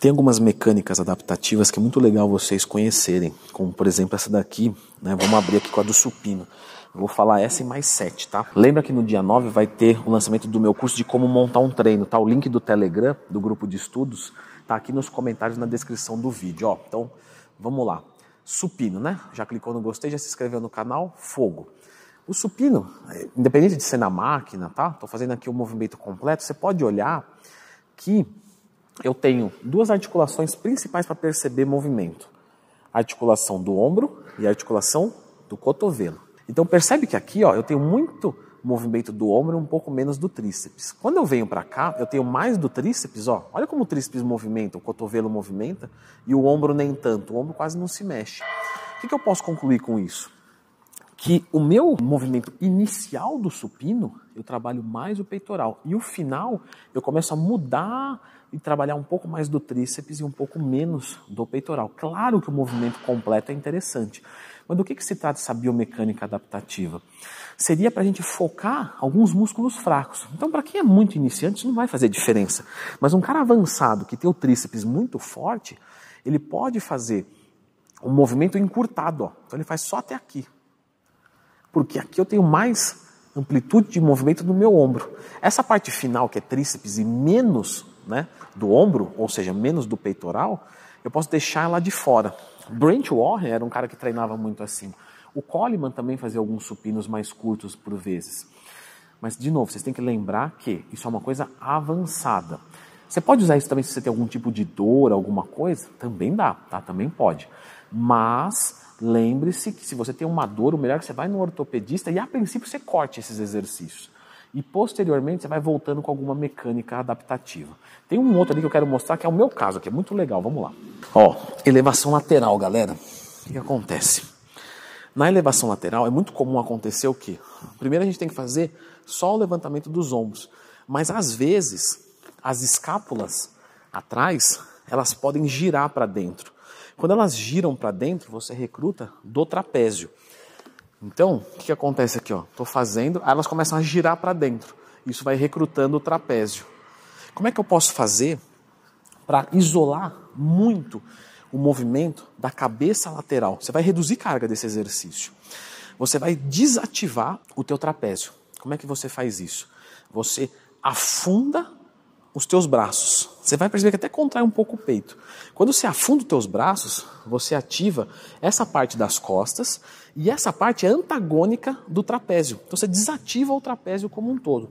Tem algumas mecânicas adaptativas que é muito legal vocês conhecerem, como por exemplo essa daqui, né? Vamos abrir aqui com a do supino. Eu vou falar essa e mais sete, tá? Lembra que no dia 9 vai ter o lançamento do meu curso de como montar um treino, tá? O link do Telegram, do grupo de estudos, tá aqui nos comentários na descrição do vídeo, ó. Então, vamos lá. Supino, né? Já clicou no gostei, já se inscreveu no canal? Fogo. O supino, independente de ser na máquina, tá? Tô fazendo aqui o movimento completo, você pode olhar que eu tenho duas articulações principais para perceber movimento: a articulação do ombro e a articulação do cotovelo. Então percebe que aqui, ó, eu tenho muito movimento do ombro e um pouco menos do tríceps. Quando eu venho para cá, eu tenho mais do tríceps, ó. Olha como o tríceps movimenta, o cotovelo movimenta e o ombro nem tanto. O ombro quase não se mexe. O que, que eu posso concluir com isso? Que o meu movimento inicial do supino, eu trabalho mais o peitoral. E o final, eu começo a mudar e trabalhar um pouco mais do tríceps e um pouco menos do peitoral. Claro que o movimento completo é interessante, mas do que, que se trata essa biomecânica adaptativa? Seria para a gente focar alguns músculos fracos. Então, para quem é muito iniciante, isso não vai fazer diferença. Mas um cara avançado que tem o tríceps muito forte, ele pode fazer um movimento encurtado. Ó. Então, ele faz só até aqui. Porque aqui eu tenho mais amplitude de movimento no meu ombro. Essa parte final, que é tríceps e menos né, do ombro, ou seja, menos do peitoral, eu posso deixar ela de fora. Brent Warren era um cara que treinava muito assim. O Coleman também fazia alguns supinos mais curtos por vezes. Mas, de novo, vocês têm que lembrar que isso é uma coisa avançada. Você pode usar isso também se você tem algum tipo de dor, alguma coisa? Também dá, tá? Também pode. Mas lembre-se que se você tem uma dor, o melhor é que você vai no ortopedista e a princípio você corte esses exercícios e posteriormente você vai voltando com alguma mecânica adaptativa. Tem um outro ali que eu quero mostrar que é o meu caso, que é muito legal. Vamos lá. Ó, elevação lateral, galera. O que, acontece? Na elevação lateral é muito comum acontecer o quê? Primeiro a gente tem que fazer só o levantamento dos ombros, mas às vezes as escápulas atrás elas podem girar para dentro. Quando elas giram para dentro, você recruta do trapézio. Então, o que, que acontece aqui? Estou fazendo, elas começam a girar para dentro. Isso vai recrutando o trapézio. Como é que eu posso fazer para isolar muito o movimento da cabeça lateral? Você vai reduzir carga desse exercício. Você vai desativar o teu trapézio. Como é que você faz isso? Você afunda os teus braços. Você vai perceber que até contrai um pouco o peito. Quando você afunda os teus braços, você ativa essa parte das costas e essa parte é antagônica do trapézio. Então você desativa o trapézio como um todo.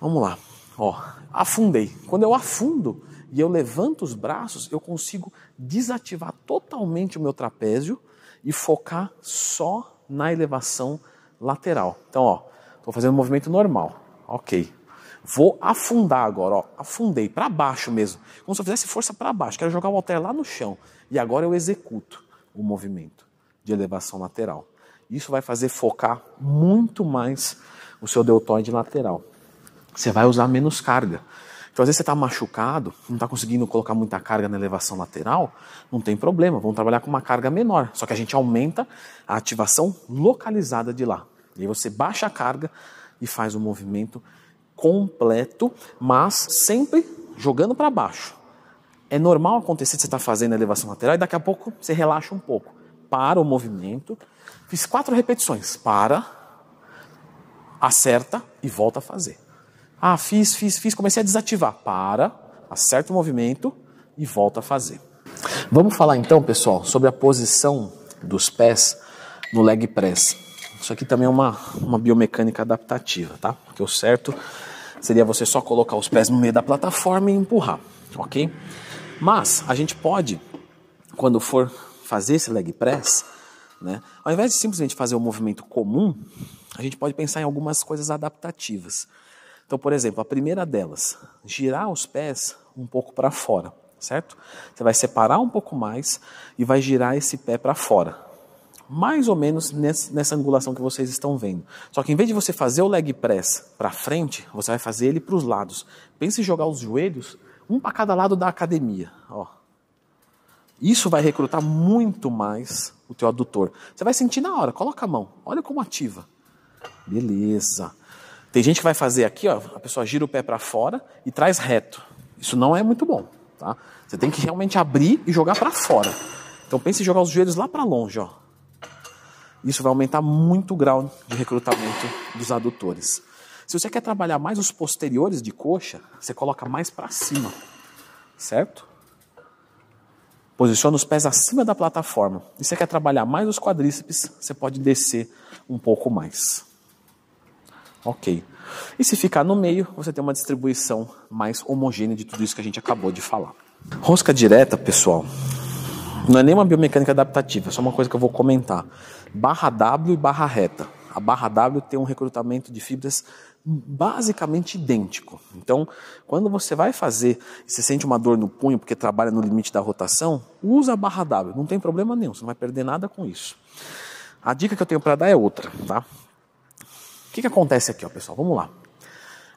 Vamos lá. Ó, afundei. Quando eu afundo e eu levanto os braços, eu consigo desativar totalmente o meu trapézio e focar só na elevação lateral. Então, ó, estou fazendo um movimento normal. Ok. Vou afundar agora, ó. Afundei para baixo mesmo. Como se eu fizesse força para baixo. Quero jogar o halter lá no chão. E agora eu executo o movimento de elevação lateral. Isso vai fazer focar muito mais o seu deltoide lateral. Você vai usar menos carga. Então, às vezes você está machucado, não está conseguindo colocar muita carga na elevação lateral, não tem problema, vamos trabalhar com uma carga menor. Só que a gente aumenta a ativação localizada de lá. E aí você baixa a carga e faz o movimento completo, mas sempre jogando para baixo. É normal acontecer você está fazendo a elevação lateral e daqui a pouco você relaxa um pouco. Para o movimento. Fiz quatro repetições. Para, acerta e volta a fazer. Ah, fiz, fiz, fiz, comecei a desativar. Para, acerta o movimento e volta a fazer. Vamos falar então, pessoal, sobre a posição dos pés no leg press. Isso aqui também é uma, uma biomecânica adaptativa, tá? Porque o certo seria você só colocar os pés no meio da plataforma e empurrar, ok? Mas a gente pode, quando for fazer esse leg press, né, ao invés de simplesmente fazer o um movimento comum, a gente pode pensar em algumas coisas adaptativas. Então, por exemplo, a primeira delas, girar os pés um pouco para fora, certo? Você vai separar um pouco mais e vai girar esse pé para fora mais ou menos nessa angulação que vocês estão vendo. Só que em vez de você fazer o leg press para frente, você vai fazer ele para os lados. Pense em jogar os joelhos um para cada lado da academia. Ó. Isso vai recrutar muito mais o teu adutor. Você vai sentir na hora, coloca a mão, olha como ativa. Beleza. Tem gente que vai fazer aqui, ó, a pessoa gira o pé para fora e traz reto. Isso não é muito bom. tá? Você tem que realmente abrir e jogar para fora. Então pense em jogar os joelhos lá para longe, ó. Isso vai aumentar muito o grau de recrutamento dos adutores. Se você quer trabalhar mais os posteriores de coxa, você coloca mais para cima, certo? Posiciona os pés acima da plataforma. E se você quer trabalhar mais os quadríceps, você pode descer um pouco mais. Ok. E se ficar no meio, você tem uma distribuição mais homogênea de tudo isso que a gente acabou de falar. Rosca direta, pessoal, não é nem uma biomecânica adaptativa, é só uma coisa que eu vou comentar. Barra W e barra reta. A barra W tem um recrutamento de fibras basicamente idêntico. Então, quando você vai fazer e você sente uma dor no punho porque trabalha no limite da rotação, usa a barra W, não tem problema nenhum, você não vai perder nada com isso. A dica que eu tenho para dar é outra, tá? O que, que acontece aqui, ó, pessoal? Vamos lá.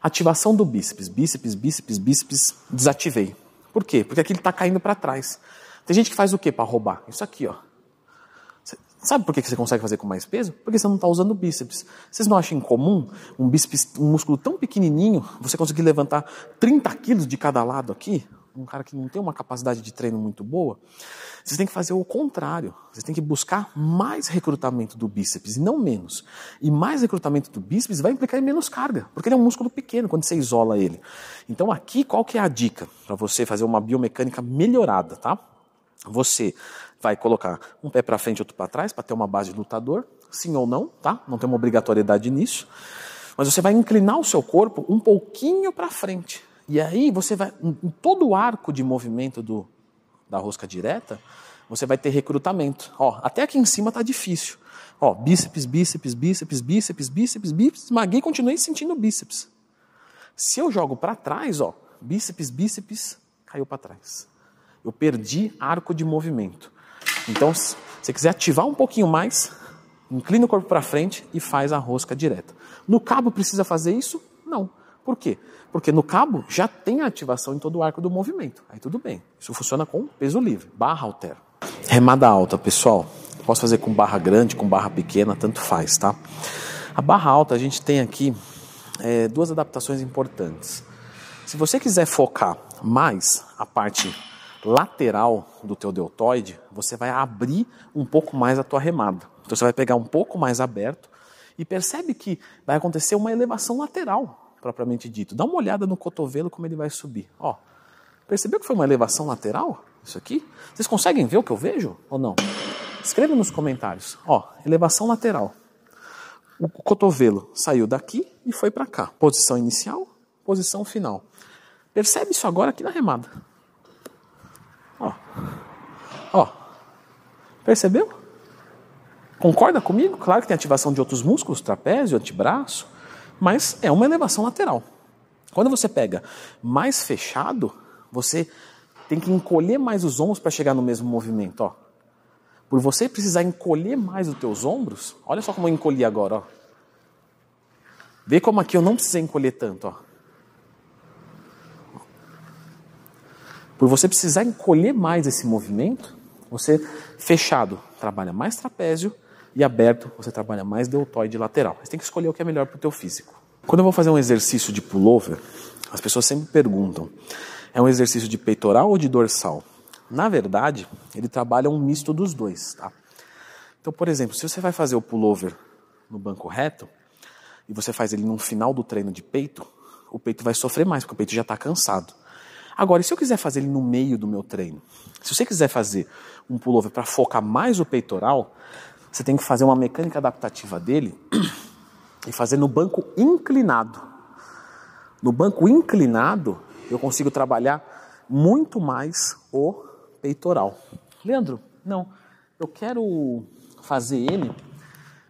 Ativação do bíceps, bíceps, bíceps, bíceps, desativei. Por quê? Porque aqui ele está caindo para trás. Tem gente que faz o quê para roubar? Isso aqui, ó. Sabe por que você consegue fazer com mais peso? Porque você não está usando bíceps. Vocês não acham incomum um bíceps, um músculo tão pequenininho, você conseguir levantar 30 quilos de cada lado aqui? Um cara que não tem uma capacidade de treino muito boa. Vocês têm que fazer o contrário. Vocês têm que buscar mais recrutamento do bíceps e não menos. E mais recrutamento do bíceps vai implicar em menos carga, porque ele é um músculo pequeno quando você isola ele. Então aqui qual que é a dica para você fazer uma biomecânica melhorada, tá? Você vai colocar um pé para frente e outro para trás para ter uma base de lutador, sim ou não, tá? Não tem uma obrigatoriedade nisso. Mas você vai inclinar o seu corpo um pouquinho para frente. E aí você vai, em todo o arco de movimento do, da rosca direta, você vai ter recrutamento. Ó, até aqui em cima tá difícil. Ó, bíceps, bíceps, bíceps, bíceps, bíceps, bíceps, esmaguei e continuei sentindo bíceps. Se eu jogo para trás, ó, bíceps, bíceps, caiu para trás. Eu perdi arco de movimento. Então, se você quiser ativar um pouquinho mais, inclina o corpo para frente e faz a rosca direta. No cabo precisa fazer isso? Não. Por quê? Porque no cabo já tem a ativação em todo o arco do movimento. Aí tudo bem. Isso funciona com peso livre, barra altera. Remada alta, pessoal. Posso fazer com barra grande, com barra pequena, tanto faz, tá? A barra alta a gente tem aqui é, duas adaptações importantes. Se você quiser focar mais a parte lateral do teu deltoide, você vai abrir um pouco mais a tua remada. Então você vai pegar um pouco mais aberto e percebe que vai acontecer uma elevação lateral, propriamente dito. Dá uma olhada no cotovelo como ele vai subir. Ó, percebeu que foi uma elevação lateral? Isso aqui? Vocês conseguem ver o que eu vejo ou não? Escreva nos comentários. Ó, elevação lateral. O cotovelo saiu daqui e foi para cá. Posição inicial, posição final. Percebe isso agora aqui na remada. Ó. Ó. Percebeu? Concorda comigo? Claro que tem ativação de outros músculos, trapézio, antebraço, mas é uma elevação lateral. Quando você pega mais fechado, você tem que encolher mais os ombros para chegar no mesmo movimento, ó. Por você precisar encolher mais os teus ombros, olha só como eu encolhi agora, ó. Vê como aqui eu não precisei encolher tanto, ó. Por você precisar encolher mais esse movimento, você fechado trabalha mais trapézio e aberto você trabalha mais deltoide lateral. Você tem que escolher o que é melhor para o teu físico. Quando eu vou fazer um exercício de pullover, as pessoas sempre perguntam: é um exercício de peitoral ou de dorsal? Na verdade, ele trabalha um misto dos dois, tá? Então, por exemplo, se você vai fazer o pullover no banco reto e você faz ele no final do treino de peito, o peito vai sofrer mais porque o peito já está cansado. Agora, e se eu quiser fazer ele no meio do meu treino? Se você quiser fazer um pullover para focar mais o peitoral, você tem que fazer uma mecânica adaptativa dele e fazer no banco inclinado. No banco inclinado, eu consigo trabalhar muito mais o peitoral. Leandro, não, eu quero fazer ele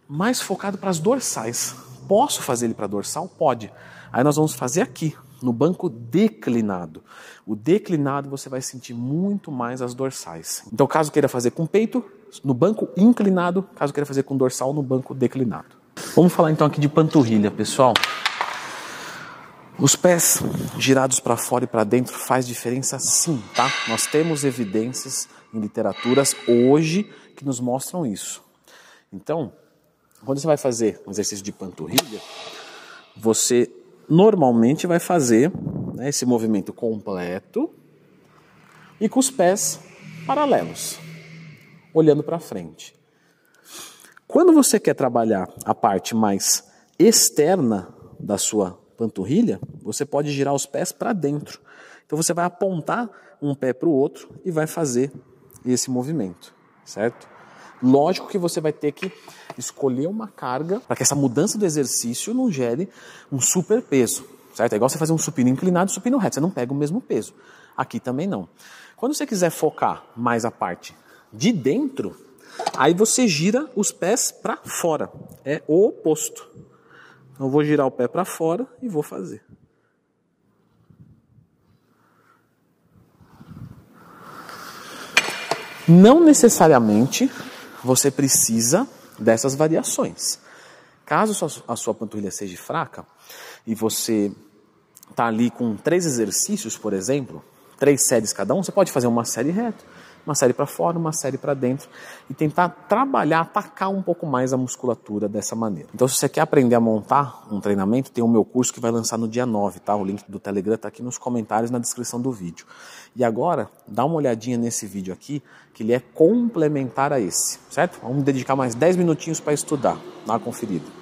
mais focado para as dorsais. Posso fazer ele para dorsal? Pode. Aí nós vamos fazer aqui, no banco declinado. O declinado você vai sentir muito mais as dorsais. Então, caso queira fazer com peito, no banco inclinado, caso queira fazer com dorsal, no banco declinado. Vamos falar então aqui de panturrilha, pessoal. Os pés girados para fora e para dentro faz diferença sim, tá? Nós temos evidências em literaturas hoje que nos mostram isso. Então, quando você vai fazer um exercício de panturrilha, você normalmente vai fazer né, esse movimento completo, e com os pés paralelos, olhando para frente. Quando você quer trabalhar a parte mais externa da sua panturrilha, você pode girar os pés para dentro. Então você vai apontar um pé para o outro e vai fazer esse movimento, certo? Lógico que você vai ter que escolher uma carga para que essa mudança do exercício não gere um super peso, certo? É igual você fazer um supino inclinado e supino reto, você não pega o mesmo peso. Aqui também não. Quando você quiser focar mais a parte de dentro, aí você gira os pés para fora. É o oposto. Então eu vou girar o pé para fora e vou fazer. Não necessariamente você precisa dessas variações. Caso a sua panturrilha seja fraca e você está ali com três exercícios, por exemplo, três séries cada um, você pode fazer uma série reta, uma série para fora, uma série para dentro e tentar trabalhar, atacar um pouco mais a musculatura dessa maneira. Então, se você quer aprender a montar um treinamento, tem o meu curso que vai lançar no dia 9, tá? O link do Telegram está aqui nos comentários na descrição do vídeo. E agora, dá uma olhadinha nesse vídeo aqui, que ele é complementar a esse, certo? Vamos dedicar mais 10 minutinhos para estudar, dá uma conferida.